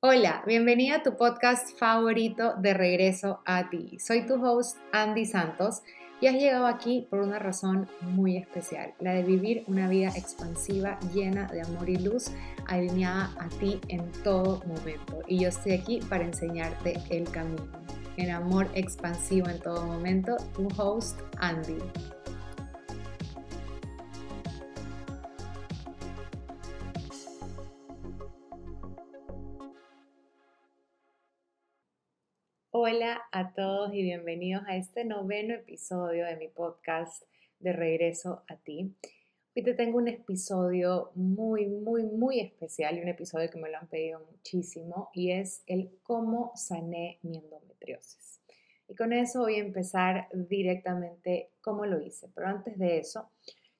Hola, bienvenida a tu podcast favorito de regreso a ti. Soy tu host Andy Santos y has llegado aquí por una razón muy especial, la de vivir una vida expansiva llena de amor y luz, alineada a ti en todo momento. Y yo estoy aquí para enseñarte el camino. En amor expansivo en todo momento, tu host Andy. Hola a todos y bienvenidos a este noveno episodio de mi podcast de Regreso a ti. Hoy te tengo un episodio muy, muy, muy especial y un episodio que me lo han pedido muchísimo y es el cómo sané mi endometriosis. Y con eso voy a empezar directamente cómo lo hice. Pero antes de eso,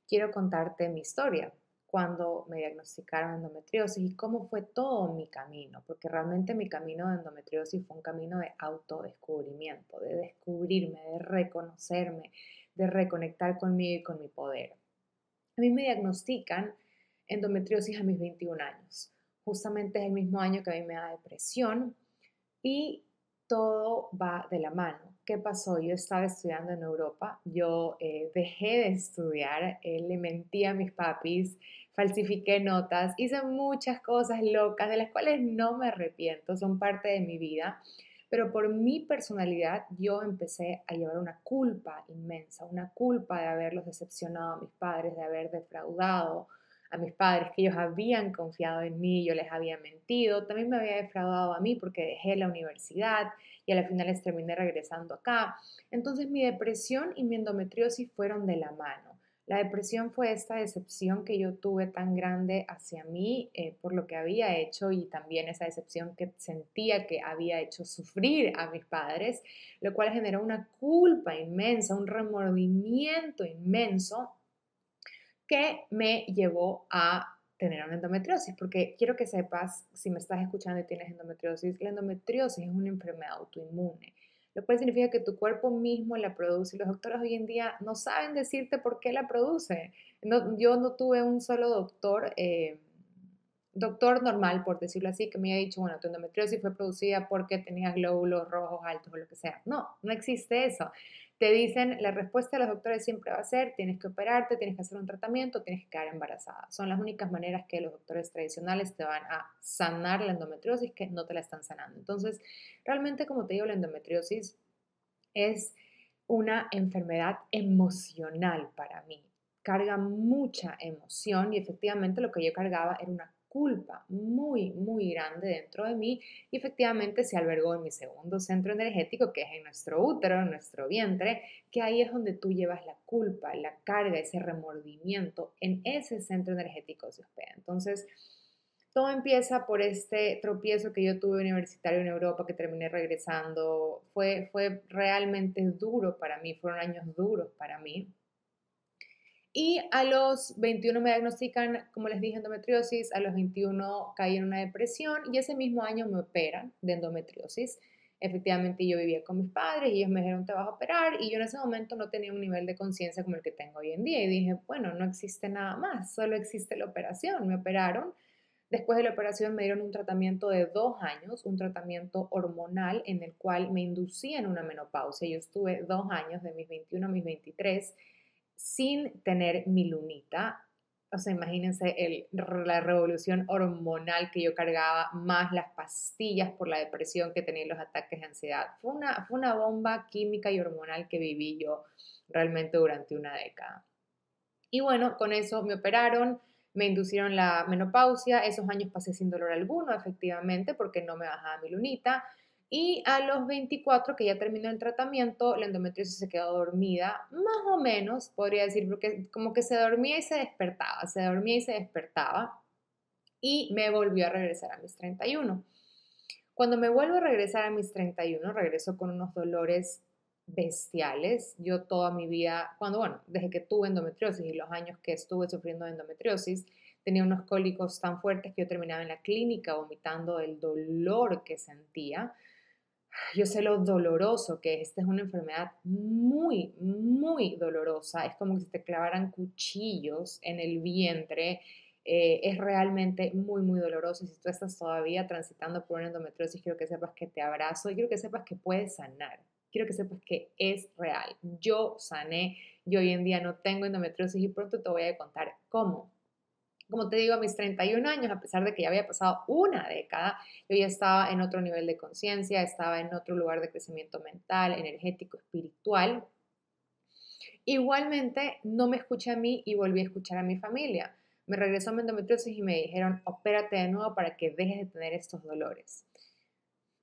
quiero contarte mi historia cuando me diagnosticaron endometriosis y cómo fue todo mi camino, porque realmente mi camino de endometriosis fue un camino de autodescubrimiento, de descubrirme, de reconocerme, de reconectar conmigo y con mi poder. A mí me diagnostican endometriosis a mis 21 años. Justamente es el mismo año que a mí me da depresión y todo va de la mano. ¿Qué pasó? Yo estaba estudiando en Europa, yo eh, dejé de estudiar, eh, le mentí a mis papis, falsifiqué notas, hice muchas cosas locas de las cuales no me arrepiento, son parte de mi vida, pero por mi personalidad yo empecé a llevar una culpa inmensa, una culpa de haberlos decepcionado a mis padres, de haber defraudado, a mis padres, que ellos habían confiado en mí, yo les había mentido, también me había defraudado a mí porque dejé la universidad y a la final les terminé regresando acá. Entonces mi depresión y mi endometriosis fueron de la mano. La depresión fue esta decepción que yo tuve tan grande hacia mí eh, por lo que había hecho y también esa decepción que sentía que había hecho sufrir a mis padres, lo cual generó una culpa inmensa, un remordimiento inmenso que me llevó a tener una endometriosis, porque quiero que sepas, si me estás escuchando y tienes endometriosis, la endometriosis es una enfermedad autoinmune, lo cual significa que tu cuerpo mismo la produce y los doctores hoy en día no saben decirte por qué la produce. yo no tuve un solo doctor, eh, doctor normal, por decirlo así, que me haya dicho, bueno, tu endometriosis fue producida porque tenías glóbulos rojos altos o lo que sea. No, no existe eso te dicen, la respuesta de los doctores siempre va a ser, tienes que operarte, tienes que hacer un tratamiento, tienes que quedar embarazada. Son las únicas maneras que los doctores tradicionales te van a sanar la endometriosis que no te la están sanando. Entonces, realmente, como te digo, la endometriosis es una enfermedad emocional para mí. Carga mucha emoción y efectivamente lo que yo cargaba era una culpa muy, muy grande dentro de mí y efectivamente se albergó en mi segundo centro energético, que es en nuestro útero, en nuestro vientre, que ahí es donde tú llevas la culpa, la carga, ese remordimiento, en ese centro energético se hospeda. Entonces, todo empieza por este tropiezo que yo tuve universitario en Europa, que terminé regresando. Fue, fue realmente duro para mí, fueron años duros para mí. Y a los 21 me diagnostican, como les dije, endometriosis, a los 21 caí en una depresión y ese mismo año me operan de endometriosis. Efectivamente yo vivía con mis padres y ellos me dijeron te vas a operar y yo en ese momento no tenía un nivel de conciencia como el que tengo hoy en día y dije, bueno, no existe nada más, solo existe la operación. Me operaron. Después de la operación me dieron un tratamiento de dos años, un tratamiento hormonal en el cual me inducían una menopausia. Yo estuve dos años, de mis 21 a mis 23, sin tener mi lunita. O sea, imagínense el, la revolución hormonal que yo cargaba, más las pastillas por la depresión que tenía los ataques de ansiedad. Fue una, fue una bomba química y hormonal que viví yo realmente durante una década. Y bueno, con eso me operaron, me inducieron la menopausia, esos años pasé sin dolor alguno, efectivamente, porque no me bajaba mi lunita. Y a los 24, que ya terminó el tratamiento, la endometriosis se quedó dormida, más o menos, podría decir, porque como que se dormía y se despertaba, se dormía y se despertaba, y me volvió a regresar a mis 31. Cuando me vuelvo a regresar a mis 31, regreso con unos dolores bestiales. Yo toda mi vida, cuando, bueno, desde que tuve endometriosis y los años que estuve sufriendo endometriosis, tenía unos cólicos tan fuertes que yo terminaba en la clínica vomitando el dolor que sentía yo sé lo doloroso que es. Esta es una enfermedad muy, muy dolorosa. Es como si te clavaran cuchillos en el vientre. eh, es realmente muy, muy doloroso. Y si tú estás todavía transitando por una endometriosis, quiero que sepas que te abrazo y quiero que sepas que puedes sanar. Quiero que sepas que es real. Yo sané, yo hoy en día no tengo endometriosis y pronto te voy a contar cómo. Como te digo, a mis 31 años, a pesar de que ya había pasado una década, yo ya estaba en otro nivel de conciencia, estaba en otro lugar de crecimiento mental, energético, espiritual. Igualmente, no me escuché a mí y volví a escuchar a mi familia. Me regresó a mi endometriosis y me dijeron, opérate de nuevo para que dejes de tener estos dolores.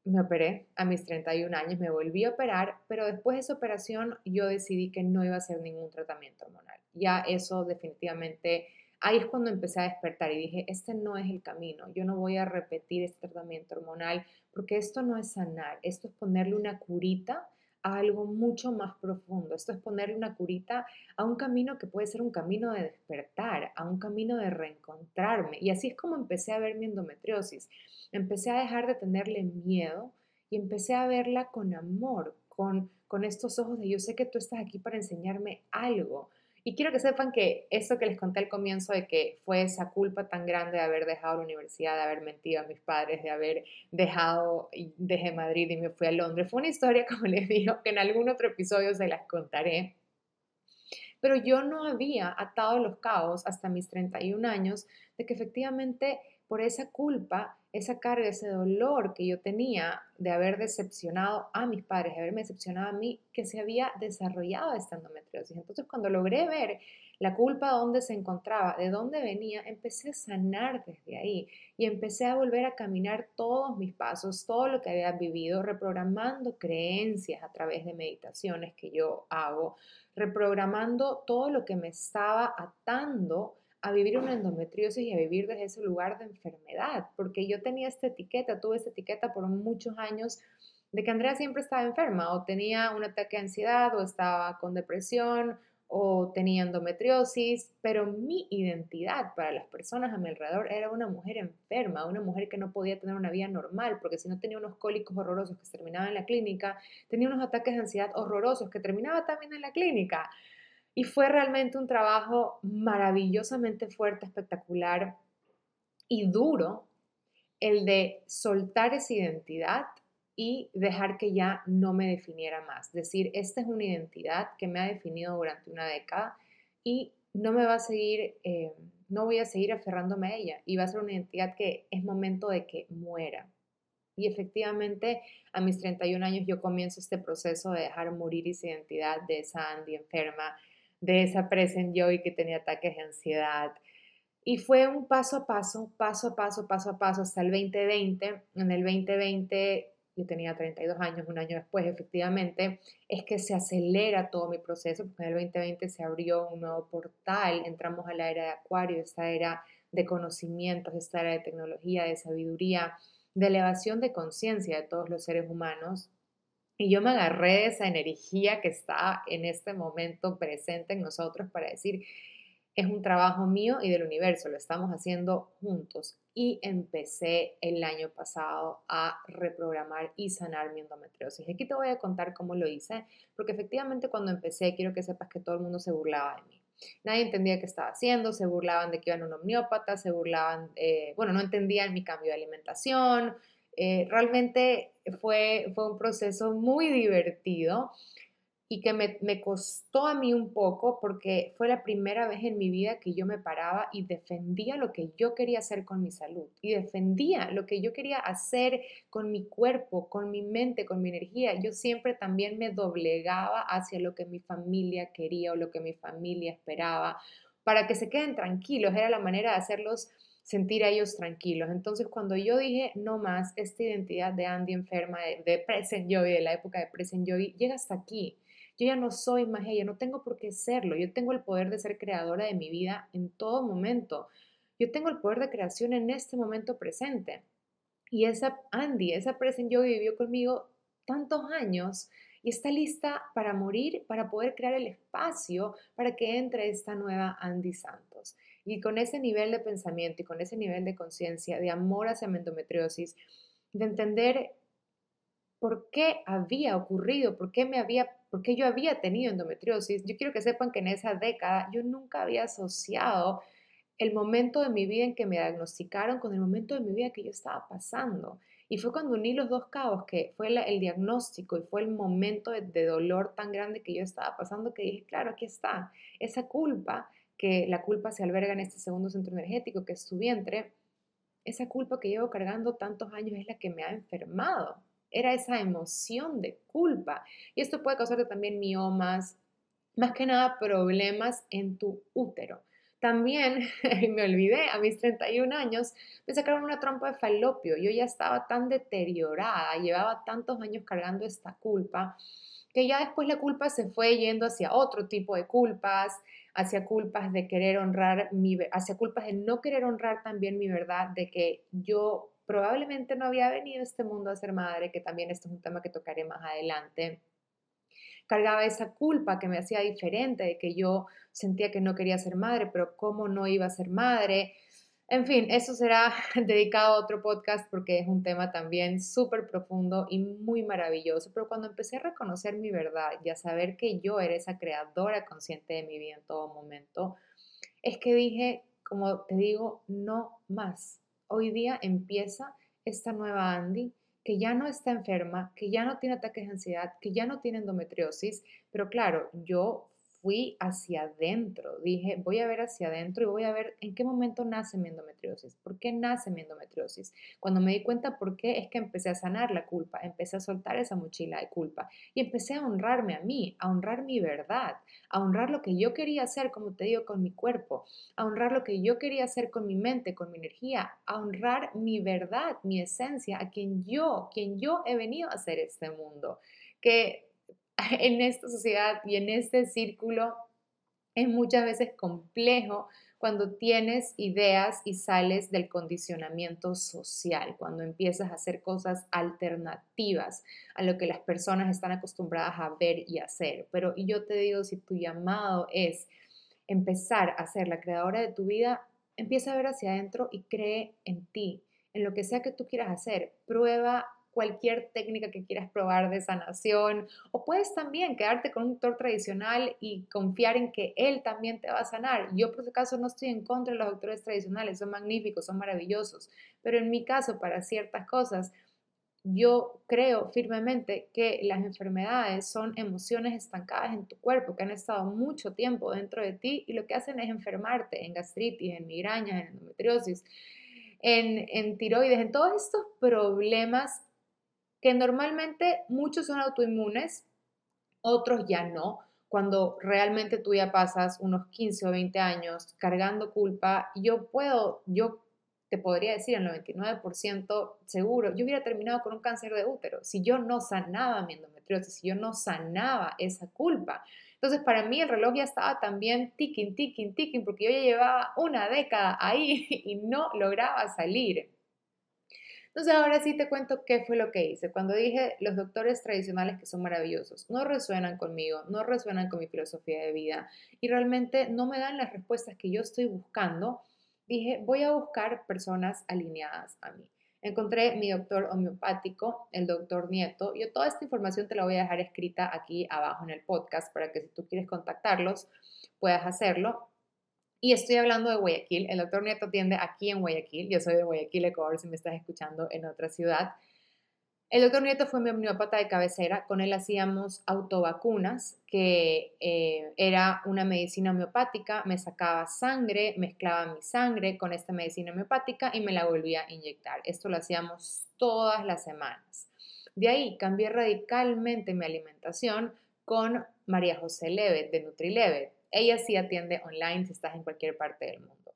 Me operé a mis 31 años, me volví a operar, pero después de esa operación yo decidí que no iba a hacer ningún tratamiento hormonal. Ya eso definitivamente, ahí es cuando empecé a despertar y dije, este no es el camino, yo no voy a repetir este tratamiento hormonal porque esto no es sanar, esto es ponerle una curita a algo mucho más profundo. Esto es ponerle una curita a un camino que puede ser un camino de despertar, a un camino de reencontrarme. Y así es como empecé a ver mi endometriosis. Empecé a dejar de tenerle miedo y empecé a verla con amor, con, con estos ojos de yo sé que tú estás aquí para enseñarme algo. Y quiero que sepan que esto que les conté al comienzo de que fue esa culpa tan grande de haber dejado la universidad, de haber mentido a mis padres, de haber dejado, dejé Madrid y me fui a Londres, fue una historia, como les digo, que en algún otro episodio se las contaré. Pero yo no había atado los cabos hasta mis 31 años de que efectivamente por esa culpa, esa carga, ese dolor que yo tenía de haber decepcionado a mis padres, de haberme decepcionado a mí, que se había desarrollado esta endometriosis. Entonces, cuando logré ver la culpa dónde se encontraba, de dónde venía, empecé a sanar desde ahí y empecé a volver a caminar todos mis pasos, todo lo que había vivido, reprogramando creencias a través de meditaciones que yo hago, reprogramando todo lo que me estaba atando a vivir una endometriosis y a vivir desde ese lugar de enfermedad, porque yo tenía esta etiqueta, tuve esta etiqueta por muchos años de que Andrea siempre estaba enferma o tenía un ataque de ansiedad o estaba con depresión o tenía endometriosis, pero mi identidad para las personas a mi alrededor era una mujer enferma, una mujer que no podía tener una vida normal, porque si no tenía unos cólicos horrorosos que terminaban en la clínica, tenía unos ataques de ansiedad horrorosos que terminaba también en la clínica. Y fue realmente un trabajo maravillosamente fuerte, espectacular y duro el de soltar esa identidad y dejar que ya no me definiera más. Decir, esta es una identidad que me ha definido durante una década y no me va a seguir, eh, no voy a seguir aferrándome a ella y va a ser una identidad que es momento de que muera. Y efectivamente, a mis 31 años yo comienzo este proceso de dejar morir esa identidad de esa Andy enferma, de esa present joy que tenía ataques de ansiedad. Y fue un paso a paso, paso a paso, paso a paso hasta el 2020. En el 2020 yo tenía 32 años, un año después efectivamente, es que se acelera todo mi proceso, porque en el 2020 se abrió un nuevo portal, entramos a la era de Acuario, esta era de conocimientos, esta era de tecnología, de sabiduría, de elevación de conciencia de todos los seres humanos, y yo me agarré de esa energía que está en este momento presente en nosotros para decir, es un trabajo mío y del universo, lo estamos haciendo juntos. Y empecé el año pasado a reprogramar y sanar mi endometriosis. Aquí te voy a contar cómo lo hice, porque efectivamente cuando empecé quiero que sepas que todo el mundo se burlaba de mí. Nadie entendía qué estaba haciendo, se burlaban de que iban un omniópata, se burlaban, eh, bueno, no entendían mi cambio de alimentación, eh, realmente fue, fue un proceso muy divertido y que me, me, costó a mí un poco porque fue la primera vez en mi vida que yo me paraba y defendía lo que yo quería hacer con mi salud y defendía lo que yo quería hacer con mi cuerpo, con mi mente, con mi energía. Yo siempre también me doblegaba hacia lo que mi familia quería o lo que mi familia esperaba para que se queden tranquilos. Era la manera de hacerlos sentir a ellos tranquilos. Entonces, cuando yo dije, no más, esta identidad de Andy enferma, de, Present Joy, de la época de Present Joy, llega hasta aquí. Yo ya no soy más ella, no tengo por qué serlo. Yo tengo el poder de ser creadora de mi vida en todo momento. Yo tengo el poder de creación en este momento presente. Y esa Andy, esa Present Joy vivió conmigo tantos años y está lista para morir, para poder crear el espacio para que entre esta nueva Andy Santos. Y con ese nivel de pensamiento y con ese nivel de conciencia, de amor hacia la endometriosis, de entender por qué había ocurrido, por qué, me había, por qué yo había tenido endometriosis, yo quiero que sepan que en esa década yo nunca había asociado el momento de mi vida en que me diagnosticaron con el momento de mi vida que yo estaba pasando. Y fue cuando uní los dos cabos, que fue el diagnóstico y fue el momento de, de, dolor tan grande que yo estaba pasando, que dije, claro, aquí está, esa culpa, que la culpa se alberga en este segundo centro energético, que es tu vientre, esa culpa que llevo cargando tantos años es la que me ha enfermado. Era esa emoción de culpa. Y esto puede causarte también miomas, más que nada problemas en tu útero. También, me olvidé, a mis 31 años me sacaron una trompa de falopio. Yo ya estaba tan deteriorada, llevaba tantos años cargando esta culpa, que ya después la culpa se fue yendo hacia otro tipo de culpas, hacia culpas de querer honrar mi, hacia culpas de no querer honrar también mi verdad, de que yo probablemente no había venido a este mundo a ser madre, que también esto es un tema que tocaré más adelante cargaba esa culpa que me hacía diferente, de que yo sentía que no quería ser madre, pero cómo no iba a ser madre. En fin, eso será dedicado a otro podcast porque es un tema también súper profundo y muy maravilloso. Pero cuando empecé a reconocer mi verdad y a saber que yo era esa creadora consciente de mi vida en todo momento, es que dije, como te digo, no más. Hoy día empieza esta nueva Andy que ya no está enferma, que ya no tiene ataques de ansiedad, que ya no tiene endometriosis, pero claro, yo fui hacia adentro, dije, voy a ver hacia adentro y voy a ver en qué momento nace mi endometriosis, por qué nace mi endometriosis. Cuando me di cuenta por qué es que empecé a sanar la culpa, empecé a soltar esa mochila de culpa y empecé a honrarme a mí, a honrar mi verdad, a honrar lo que yo quería hacer, como te digo, con mi cuerpo, a honrar lo que yo quería hacer con mi mente, con mi energía, a honrar mi verdad, mi esencia, a quien yo, quien yo he venido a hacer este mundo. Que en esta sociedad y en este círculo es muchas veces complejo cuando tienes ideas y sales del condicionamiento social, cuando empiezas a hacer cosas alternativas a lo que las personas están acostumbradas a ver y hacer. Pero yo te digo, si tu llamado es empezar a ser la creadora de tu vida, empieza a ver hacia adentro y cree en ti, en lo que sea que tú quieras hacer. Prueba cualquier técnica que quieras probar de sanación o puedes también quedarte con un doctor tradicional y confiar en que él también te va a sanar. Yo por si acaso no estoy en contra de los doctores tradicionales, son magníficos, son maravillosos, pero en mi caso para ciertas cosas yo creo firmemente que las enfermedades son emociones estancadas en tu cuerpo que han estado mucho tiempo dentro de ti y lo que hacen es enfermarte en gastritis, en migrañas, en endometriosis, en, en tiroides, en todos estos problemas que normalmente muchos son autoinmunes, otros ya no. Cuando realmente tú ya pasas unos 15 o 20 años cargando culpa, yo puedo, yo te podría decir el 99% seguro, yo hubiera terminado con un cáncer de útero si yo no sanaba mi endometriosis, si yo no sanaba esa culpa. Entonces, para mí el reloj ya estaba también ticking, ticking, ticking, porque yo ya llevaba una década ahí y no lograba salir. Entonces ahora sí te cuento qué fue lo que hice. Cuando dije los doctores tradicionales que son maravillosos, no resuenan conmigo, no resuenan con mi filosofía de vida y realmente no me dan las respuestas que yo estoy buscando, dije voy a buscar personas alineadas a mí. Encontré mi doctor homeopático, el doctor Nieto. Yo toda esta información te la voy a dejar escrita aquí abajo en el podcast para que si tú quieres contactarlos puedas hacerlo. Y estoy hablando de Guayaquil. El doctor Nieto atiende aquí en Guayaquil. Yo soy de Guayaquil, Ecuador, si me estás escuchando en otra ciudad. El doctor Nieto fue mi homeópata de cabecera. Con él hacíamos autovacunas, que eh, era una medicina homeopática. Me sacaba sangre, mezclaba mi sangre con esta medicina homeopática y me la volvía a inyectar. Esto lo hacíamos todas las semanas. De ahí cambié radicalmente mi alimentación con María José Levet de NutriLevet. Ella sí atiende online si estás en cualquier parte del mundo.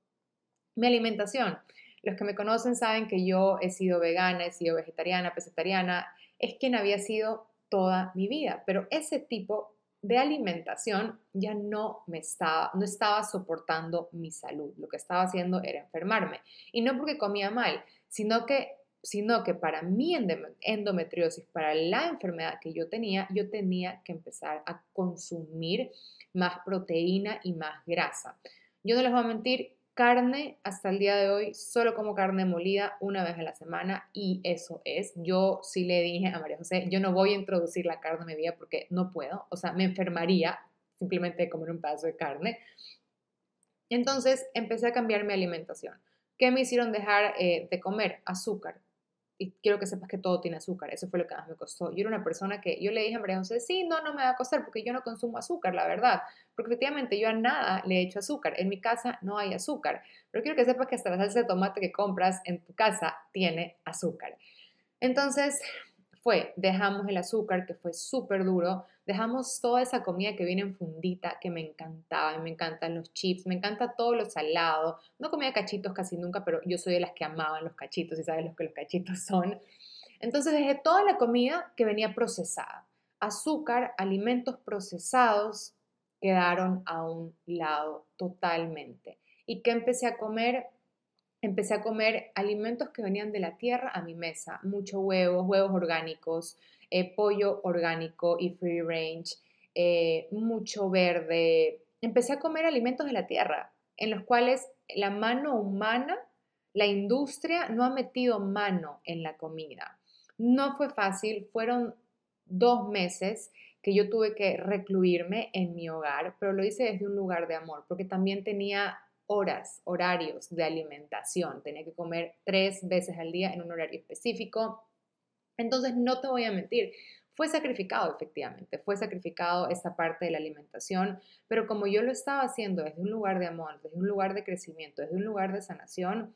Mi alimentación. Los que me conocen saben que yo he sido vegana, he sido vegetariana, pescetariana. Es quien había sido toda mi vida. Pero ese tipo de alimentación ya no me estaba, no estaba soportando mi salud. Lo que estaba haciendo era enfermarme. Y no porque comía mal, sino que sino que para mi endometriosis, para la enfermedad que yo tenía, yo tenía que empezar a consumir más proteína y más grasa. Yo no les voy a mentir, carne hasta el día de hoy, solo como carne molida una vez a la semana y eso es. Yo sí le dije a María José, yo no voy a introducir la carne en mi vida porque no puedo, o sea, me enfermaría simplemente de comer un pedazo de carne. Entonces empecé a cambiar mi alimentación. ¿Qué me hicieron dejar eh, de comer? Azúcar. Y quiero que sepas que todo tiene azúcar. Eso fue lo que más me costó. Yo era una persona que yo le dije a María José, sí, no, no me va a costar porque yo no consumo azúcar, la verdad. Porque efectivamente yo a nada le he hecho azúcar. En mi casa no hay azúcar. Pero quiero que sepas que hasta la salsa de tomate que compras en tu casa tiene azúcar. Entonces, dejamos el azúcar, que fue súper duro, dejamos toda esa comida que viene en fundita, que me encantaba, me encantan los chips, me encanta todo lo salado, no comía cachitos casi nunca, pero yo soy de las que amaban los cachitos y sabes lo que los cachitos son. Entonces dejé toda la comida que venía procesada, azúcar, alimentos procesados, quedaron a un lado totalmente. ¿Y qué empecé a comer? Empecé a comer alimentos que venían de la tierra a mi mesa, mucho huevos, huevos orgánicos, eh, pollo orgánico y free range, eh, mucho verde. Empecé a comer alimentos de la tierra, en los cuales la mano humana, la industria, no ha metido mano en la comida. No fue fácil, fueron dos meses que yo tuve que recluirme en mi hogar, pero lo hice desde un lugar de amor, porque también tenía horas, horarios de alimentación. Tenía que comer tres veces al día en un horario específico. Entonces, no te voy a mentir, fue sacrificado efectivamente, fue sacrificado esa parte de la alimentación, pero como yo lo estaba haciendo desde un lugar de amor, desde un lugar de crecimiento, desde un lugar de sanación,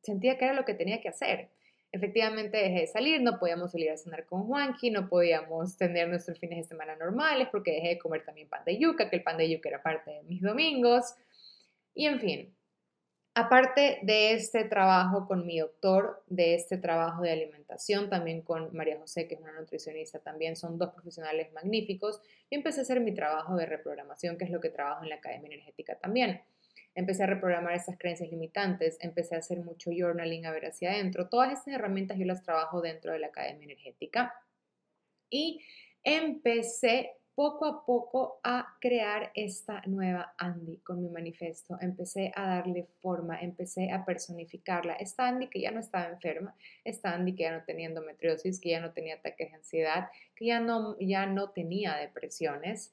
sentía que era lo que tenía que hacer. Efectivamente dejé de salir, no podíamos salir a cenar con Juanqui, no podíamos tener nuestros fines de semana normales porque dejé de comer también pan de yuca, que el pan de yuca era parte de mis domingos. Y en fin, aparte de este trabajo con mi doctor, de este trabajo de alimentación, también con María José, que es una nutricionista, también son dos profesionales magníficos, yo empecé a hacer mi trabajo de reprogramación, que es lo que trabajo en la Academia Energética también. Empecé a reprogramar esas creencias limitantes, empecé a hacer mucho journaling a ver hacia adentro. Todas estas herramientas yo las trabajo dentro de la Academia Energética. Y empecé poco a poco a crear esta nueva Andy con mi manifiesto. Empecé a darle forma, empecé a personificarla. Esta Andy que ya no estaba enferma, esta Andy que ya no tenía endometriosis, que ya no tenía ataques de ansiedad, que ya no, ya no tenía depresiones.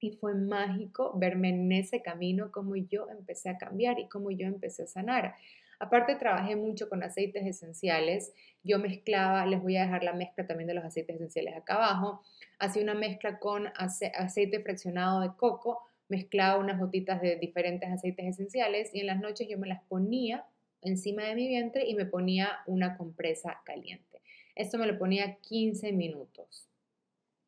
Y fue mágico verme en ese camino, como yo empecé a cambiar y como yo empecé a sanar. Aparte trabajé mucho con aceites esenciales. Yo mezclaba, les voy a dejar la mezcla también de los aceites esenciales acá abajo. Hacía una mezcla con aceite fraccionado de coco, mezclaba unas gotitas de diferentes aceites esenciales y en las noches yo me las ponía encima de mi vientre y me ponía una compresa caliente. Esto me lo ponía 15 minutos.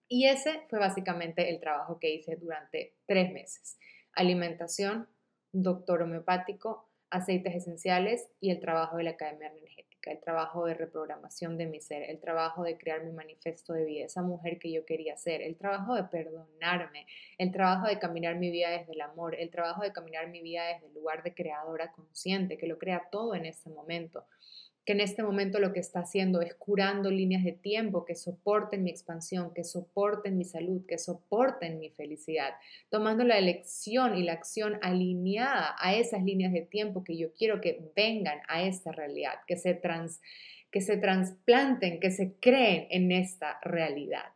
Y ese fue básicamente el trabajo que hice durante tres meses. Alimentación, doctor homeopático, aceites esenciales y el trabajo de la Academia Energética, el trabajo de reprogramación de mi ser, el trabajo de crear mi manifiesto de vida, esa mujer que yo quería ser, el trabajo de perdonarme, el trabajo de caminar mi vida desde el amor, el trabajo de caminar mi vida desde el lugar de creadora consciente, que lo crea todo en este momento que en este momento lo que está haciendo es curando líneas de tiempo que soporten mi expansión, que soporten mi salud, que soporten mi felicidad, tomando la elección y la acción alineada a esas líneas de tiempo que yo quiero que vengan a esta realidad, que se, trans, que se transplanten, que se creen en esta realidad.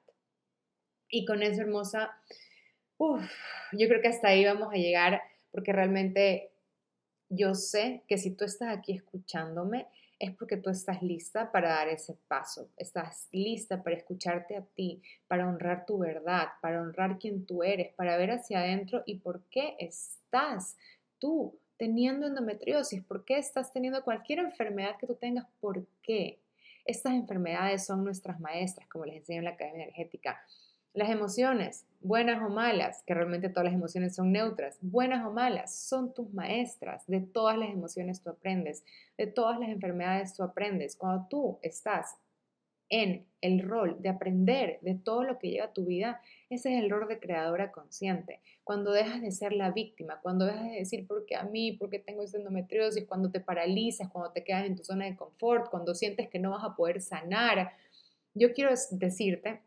Y con eso, hermosa, yo creo que hasta ahí vamos a llegar porque realmente yo sé que si tú estás aquí escuchándome, es porque tú estás lista para dar ese paso, estás lista para escucharte a ti, para honrar tu verdad, para honrar quién tú eres, para ver hacia adentro y por qué estás tú teniendo endometriosis, por qué estás teniendo cualquier enfermedad que tú tengas, por qué. Estas enfermedades son nuestras maestras, como les enseño en la Academia Energética. Las emociones, buenas o malas, que realmente todas las emociones son neutras, buenas o malas, son tus maestras. De todas las emociones tú aprendes, de todas las enfermedades tú aprendes. Cuando tú estás en el rol de aprender de todo lo que llega a tu vida, ese es el rol de creadora consciente. Cuando dejas de ser la víctima, cuando dejas de decir por qué a mí, por qué tengo esta endometriosis, cuando te paralizas, cuando te quedas en tu zona de confort, cuando sientes que no vas a poder sanar, yo quiero decirte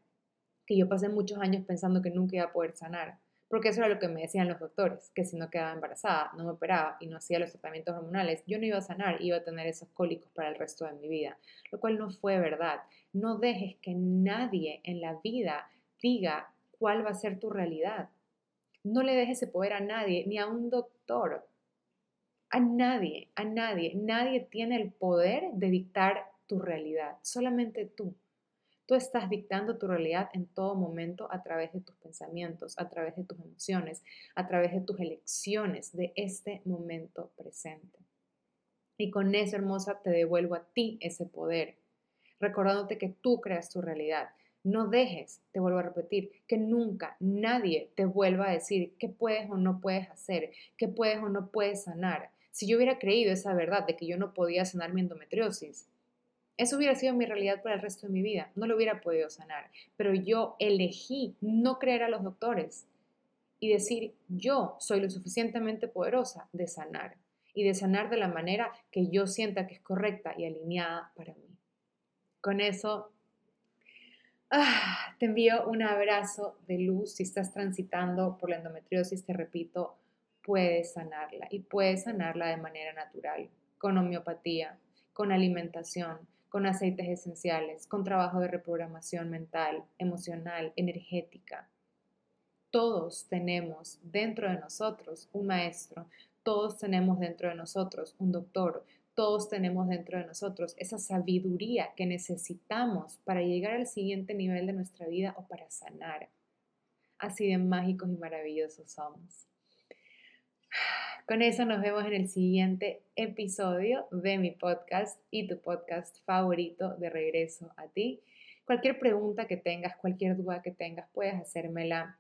que yo pasé muchos años pensando que nunca iba a poder sanar, porque eso era lo que me decían los doctores, que si no quedaba embarazada, no me operaba y no hacía los tratamientos hormonales, yo no iba a sanar, iba a tener esos cólicos para el resto de mi vida, lo cual no fue verdad. No dejes que nadie en la vida diga cuál va a ser tu realidad. No le dejes ese poder a nadie, ni a un doctor. A nadie, a nadie, nadie tiene el poder de dictar tu realidad, solamente tú. Tú estás dictando tu realidad en todo momento a través de tus pensamientos, a través de tus emociones, a través de tus elecciones de este momento presente. Y con eso, hermosa, te devuelvo a ti ese poder, recordándote que tú creas tu realidad. No dejes, te vuelvo a repetir, que nunca nadie te vuelva a decir qué puedes o no puedes hacer, qué puedes o no puedes sanar. Si yo hubiera creído esa verdad de que yo no podía sanar mi endometriosis, eso hubiera sido mi realidad para el resto de mi vida. No lo hubiera podido sanar. Pero yo elegí no creer a los doctores y decir, yo soy lo suficientemente poderosa de sanar. Y de sanar de la manera que yo sienta que es correcta y alineada para mí. Con eso, ah, te envío un abrazo de luz. Si estás transitando por la endometriosis, te repito, puedes sanarla. Y puedes sanarla de manera natural, con homeopatía, con alimentación, con aceites esenciales, con trabajo de reprogramación mental, emocional, energética. Todos tenemos dentro de nosotros un maestro, todos tenemos dentro de nosotros un doctor, todos tenemos dentro de nosotros esa sabiduría que necesitamos para llegar al siguiente nivel de nuestra vida o para sanar. Así de mágicos y maravillosos somos. Con eso nos vemos en el siguiente episodio de mi podcast y tu podcast favorito de regreso a ti. Cualquier pregunta que tengas, cualquier duda que tengas, puedes hacérmela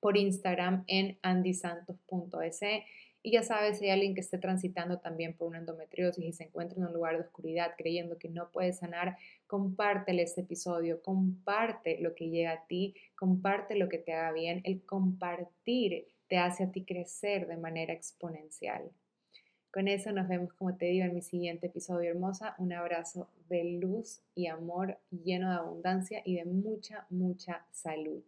por Instagram en andysantos.es. Y ya sabes, si hay alguien que esté transitando también por una endometriosis y se encuentra en un lugar de oscuridad creyendo que no puede sanar, compártele este episodio, comparte lo que llega a ti, comparte lo que te haga bien. El compartir te hace a ti crecer de manera exponencial. Con eso nos vemos, como te digo, en mi siguiente episodio hermosa. Un abrazo de luz y amor lleno de abundancia y de mucha, mucha salud.